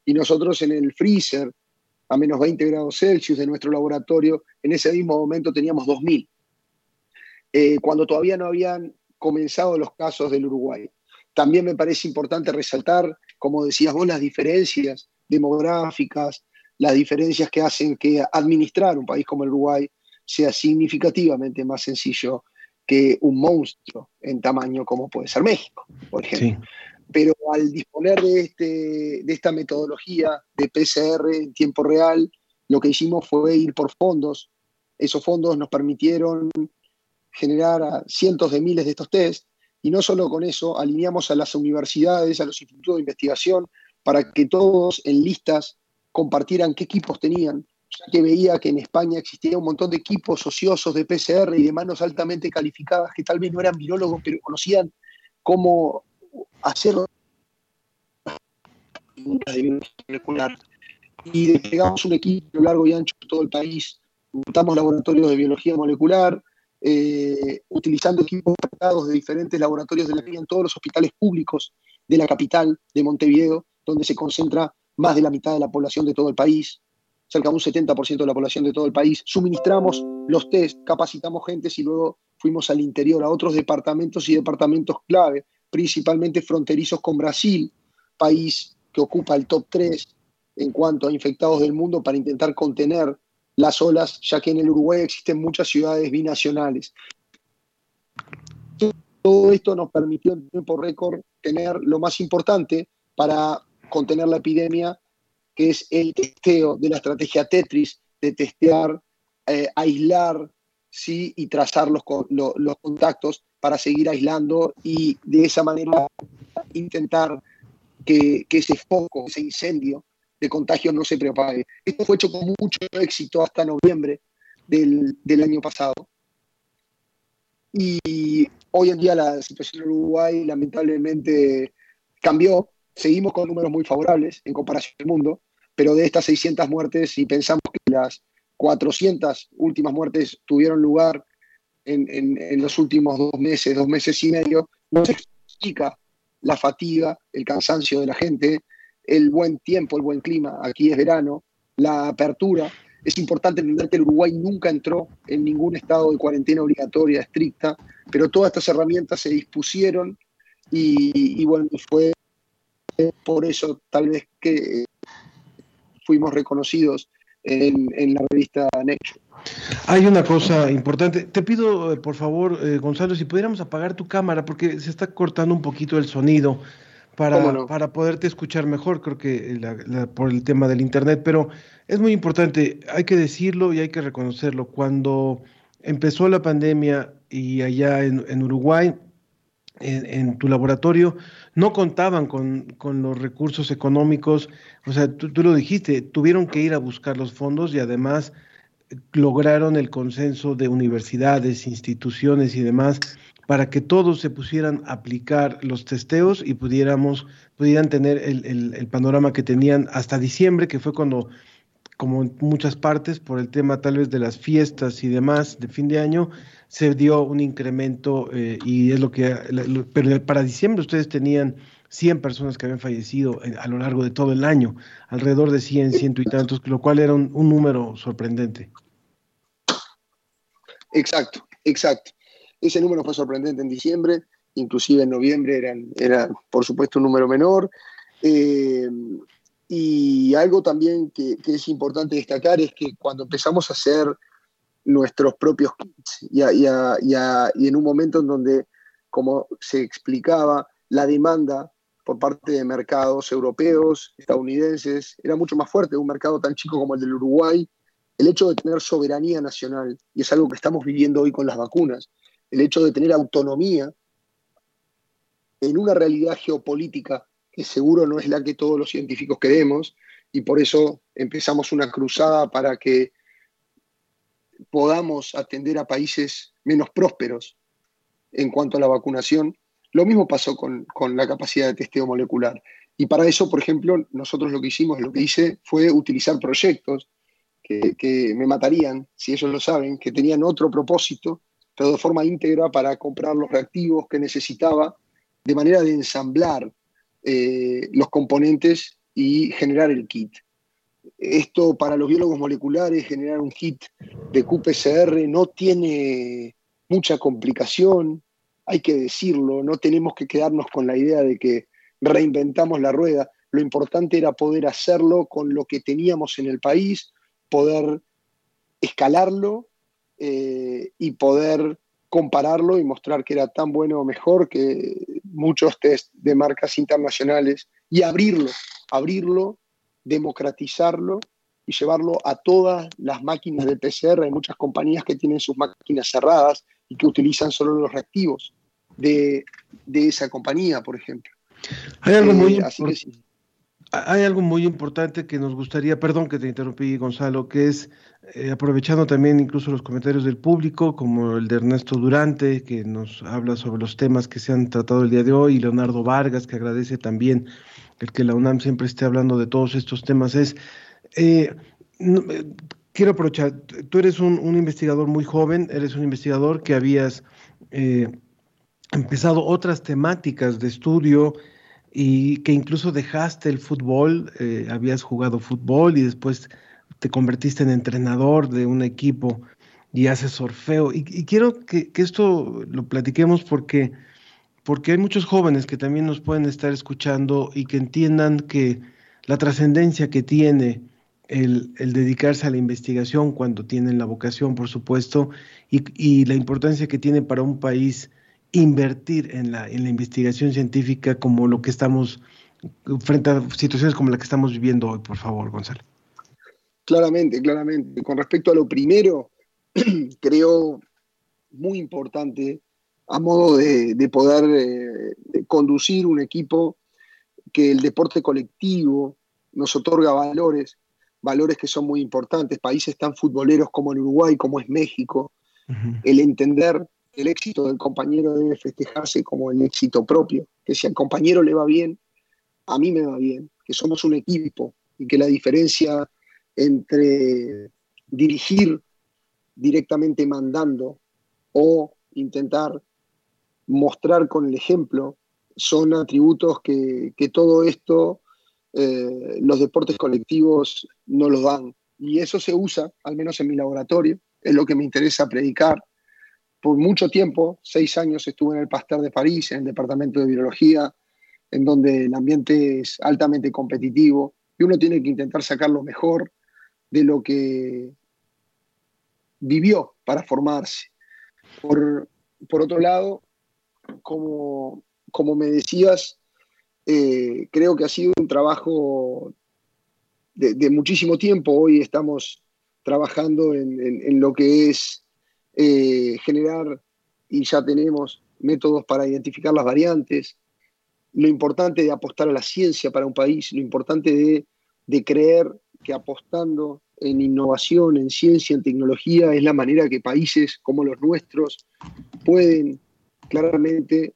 y nosotros en el freezer, a menos 20 grados Celsius de nuestro laboratorio, en ese mismo momento teníamos 2.000, eh, cuando todavía no habían comenzado los casos del Uruguay. También me parece importante resaltar, como decías vos, las diferencias demográficas, las diferencias que hacen que administrar un país como el Uruguay sea significativamente más sencillo que un monstruo en tamaño como puede ser México, por ejemplo. Pero al disponer de, este, de esta metodología de PCR en tiempo real, lo que hicimos fue ir por fondos. Esos fondos nos permitieron generar cientos de miles de estos test y no solo con eso, alineamos a las universidades, a los institutos de investigación, para que todos en listas compartieran qué equipos tenían, ya que veía que en España existía un montón de equipos ociosos de PCR y de manos altamente calificadas que tal vez no eran virólogos, pero conocían cómo hacer y desplegamos un equipo largo y ancho de todo el país. Montamos laboratorios de biología molecular, eh, utilizando equipos de diferentes laboratorios de la en todos los hospitales públicos de la capital de Montevideo, donde se concentra más de la mitad de la población de todo el país, cerca de un 70% de la población de todo el país. Suministramos los test, capacitamos gentes y luego fuimos al interior, a otros departamentos y departamentos clave, principalmente fronterizos con Brasil, país que ocupa el top 3 en cuanto a infectados del mundo para intentar contener las olas, ya que en el Uruguay existen muchas ciudades binacionales. Todo esto nos permitió en tiempo récord tener lo más importante para contener la epidemia, que es el testeo de la estrategia Tetris, de testear, eh, aislar ¿sí? y trazar los, los contactos para seguir aislando y de esa manera intentar que, que ese foco, ese incendio, de contagios no se propague. Esto fue hecho con mucho éxito hasta noviembre del, año pasado. Y hoy en día la situación en Uruguay lamentablemente cambió. Seguimos con números muy favorables en comparación al mundo, pero de estas 600 muertes, si pensamos que las 400 últimas muertes tuvieron lugar en, los últimos dos meses, dos meses y medio, no se explica la fatiga, el cansancio de la gente, el buen tiempo, el buen clima, aquí es verano, la apertura. Es importante entender que el Uruguay nunca entró en ningún estado de cuarentena obligatoria estricta, pero todas estas herramientas se dispusieron y, bueno, fue por eso tal vez que fuimos reconocidos en, la revista Nature. Hay una cosa importante. Te pido, eh, por favor, eh, Gonzalo, si pudiéramos apagar tu cámara porque se está cortando un poquito el sonido para, para poderte escuchar mejor, creo que por el tema del Internet, pero es muy importante, hay que decirlo y hay que reconocerlo. Cuando empezó la pandemia y allá en, Uruguay, en, tu laboratorio, no contaban con, con, los recursos económicos, o sea, tú, tú lo dijiste, tuvieron que ir a buscar los fondos y además lograron el consenso de universidades, instituciones y demás para que todos se pusieran a aplicar los testeos y pudiéramos, pudieran tener el, panorama que tenían hasta diciembre, que fue cuando, como en muchas partes, por el tema tal vez de las fiestas y demás de fin de año, se dio un incremento eh, y es lo que, pero para diciembre ustedes tenían 100 personas que habían fallecido a lo largo de todo el año, alrededor de 100, ciento y tantos, lo cual era un número sorprendente. Exacto, exacto. Ese número fue sorprendente en diciembre, inclusive en noviembre eran, era, por supuesto, un número menor. Eh, y algo también que, es importante destacar es que cuando empezamos a hacer nuestros propios kits. Y, y, en un momento en donde, como se explicaba, la demanda por parte de mercados europeos, estadounidenses, era mucho más fuerte, un mercado tan chico como el del Uruguay, el hecho de tener soberanía nacional, y es algo que estamos viviendo hoy con las vacunas, el hecho de tener autonomía en una realidad geopolítica que seguro no es la que todos los científicos queremos, y por eso empezamos una cruzada para que podamos atender a países menos prósperos en cuanto a la vacunación. Lo mismo pasó con, la capacidad de testeo molecular. Y para eso, por ejemplo, nosotros lo que hicimos, lo que hice fue utilizar proyectos que, que me matarían, si ellos lo saben, que tenían otro propósito pero de forma íntegra para comprar los reactivos que necesitaba, de manera de ensamblar eh, los componentes y generar el kit. Esto para los biólogos moleculares, generar un kit de QPCR no tiene mucha complicación, hay que decirlo, no tenemos que quedarnos con la idea de que reinventamos la rueda. Lo importante era poder hacerlo con lo que teníamos en el país, poder escalarlo eh, y poder compararlo y mostrar que era tan bueno o mejor que muchos test de marcas internacionales y abrirlo, abrirlo, democratizarlo y llevarlo a todas las máquinas de PCR. Hay muchas compañías que tienen sus máquinas cerradas y que utilizan solo los reactivos de, esa compañía, por ejemplo. Hay algo muy eh, hay algo muy importante que nos gustaría, perdón que te interrumpí, Gonzalo, que es eh, aprovechando también incluso los comentarios del público, como el de Ernesto Durante, que nos habla sobre los temas que se han tratado el día de hoy, y Leonardo Vargas, que agradece también el que la UNAM siempre esté hablando de todos estos temas, es eh, eh quiero aprovechar, tú eres un, investigador muy joven, eres un investigador que habías eh, empezado otras temáticas de estudio y que incluso dejaste el fútbol, eh, habías jugado fútbol y después te convertiste en entrenador de un equipo y haces sorfeo. Y, quiero que, esto lo platiquemos porque, porque hay muchos jóvenes que también nos pueden estar escuchando y que entiendan que la trascendencia que tiene el, dedicarse a la investigación cuando tienen la vocación, por supuesto, y, la importancia que tiene para un país invertir en la, investigación científica como lo que estamos, frente a situaciones como la que estamos viviendo hoy, por favor, Gonzalo. Claramente, claramente. Con respecto a lo primero, *clears throat* creo muy importante a modo de, poder eh, conducir un equipo que el deporte colectivo nos otorga valores valores que son muy importantes, países tan futboleros como en Uruguay, como es México, el entender el éxito del compañero debe festejarse como el éxito propio, que si al compañero le va bien, a mí me va bien, que somos un equipo y que la diferencia entre dirigir directamente mandando o intentar mostrar con el ejemplo son atributos que, que todo esto eh, los deportes colectivos no los dan. Y eso se usa, al menos en mi laboratorio, es lo que me interesa predicar. Por mucho tiempo, seis años estuve en el Pasteur de París, en el departamento de biología, en donde el ambiente es altamente competitivo y uno tiene que intentar sacar lo mejor de lo que vivió para formarse. Por, otro lado, como, como me decías, eh, creo que ha sido un trabajo de, muchísimo tiempo. Hoy estamos trabajando en, lo que es eh, generar, y ya tenemos métodos para identificar las variantes, lo importante de apostar a la ciencia para un país, lo importante de, de creer que apostando en innovación, en ciencia, en tecnología, es la manera que países como los nuestros pueden claramente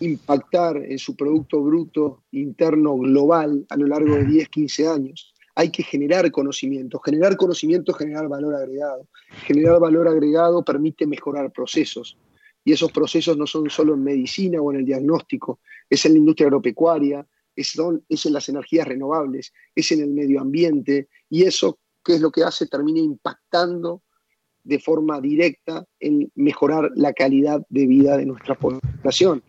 impactar en su Producto Bruto Interno global a lo largo de 10, 15 años. Hay que generar conocimiento. Generar conocimiento es generar valor agregado. Generar valor agregado permite mejorar procesos. Y esos procesos no son solo en medicina o en el diagnóstico, es en la industria agropecuaria, es, es en las energías renovables, es en el medio ambiente. Y eso, ¿qué es lo que hace? Termina impactando de forma directa en mejorar la calidad de vida de nuestra población.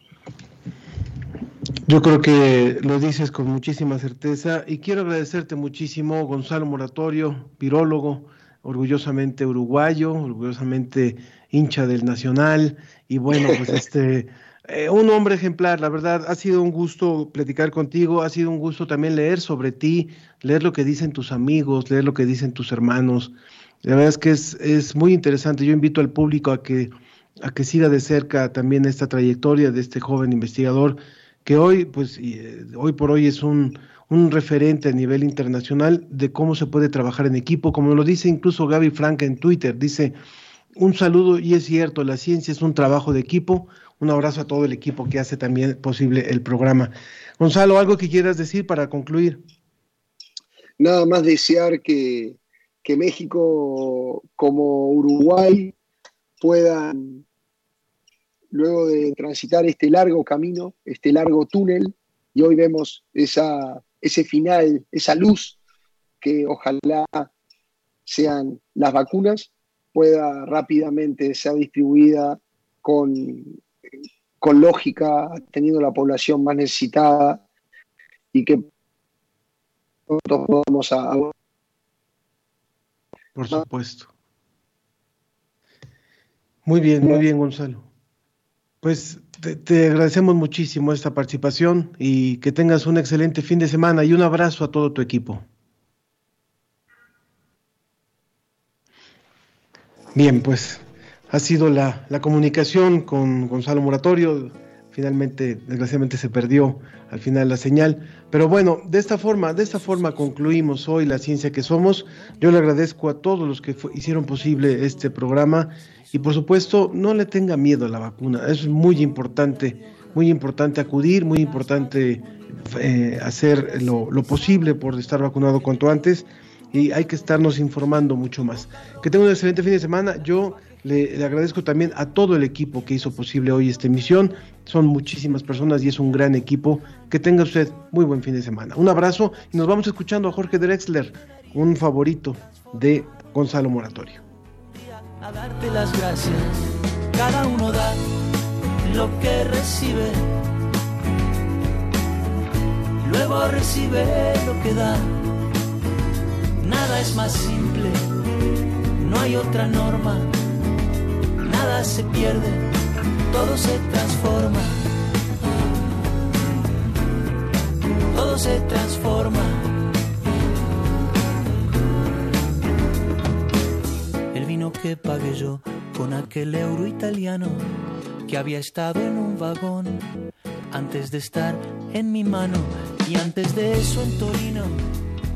Yo creo que lo dices con muchísima certeza y quiero agradecerte muchísimo, Gonzalo Moratorio, pirólogo, orgullosamente uruguayo, orgullosamente hincha del Nacional y bueno, pues *laughs* este, eh, un hombre ejemplar, la verdad, ha sido un gusto platicar contigo, ha sido un gusto también leer sobre ti, leer lo que dicen tus amigos, leer lo que dicen tus hermanos. La verdad es que es, es muy interesante, yo invito al público a que, a que siga de cerca también esta trayectoria de este joven investigador que hoy, pues, eh, hoy por hoy es un, referente a nivel internacional de cómo se puede trabajar en equipo, como lo dice incluso Gaby Frank en Twitter, dice, un saludo y es cierto, la ciencia es un trabajo de equipo, un abrazo a todo el equipo que hace también posible el programa. Gonzalo, ¿algo que quieras decir para concluir? Nada más desear que, que México como Uruguay puedan luego de transitar este largo camino, este largo túnel, y hoy vemos esa, ese final, esa luz que ojalá sean las vacunas, pueda rápidamente ser distribuida con, con lógica, teniendo la población más necesitada y que nosotros podamos a... Por supuesto. Muy bien, muy bien, Gonzalo. Pues te, agradecemos muchísimo esta participación y que tengas un excelente fin de semana y un abrazo a todo tu equipo. Bien, pues ha sido la, la comunicación con Gonzalo Moratorio. Finalmente, desgraciadamente se perdió al final la señal. Pero bueno, de esta forma, de esta forma concluimos hoy la ciencia que somos. Yo le agradezco a todos los que hicieron posible este programa y por supuesto, no le tenga miedo a la vacuna. Es muy importante, muy importante acudir, muy importante eh, hacer lo, posible por estar vacunado cuanto antes. y hay que estarnos informando mucho más. Que tenga un excelente fin de semana. Yo le, agradezco también a todo el equipo que hizo posible hoy esta emisión. Son muchísimas personas y es un gran equipo. Que tenga usted muy buen fin de semana. Un abrazo y nos vamos escuchando a Jorge Drexler, un favorito de Gonzalo Moratorio. A darte las gracias, cada uno da lo que recibe, luego recibe lo que da. Nada es más simple, no hay otra norma, nada se pierde, todo se transforma. Todo se transforma. El vino que pagué yo con aquel euro italiano que había estado en un vagón antes de estar en mi mano y antes de eso en Torino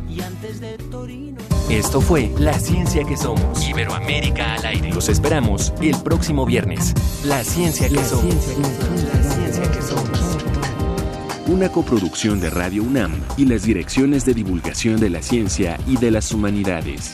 y antes de Torino. Esto fue La Ciencia que Somos. Iberoamérica al aire. Los esperamos el próximo viernes. La Ciencia que Somos. La Ciencia que Somos. Una coproducción de Radio UNAM y las direcciones de divulgación de la ciencia y de las humanidades.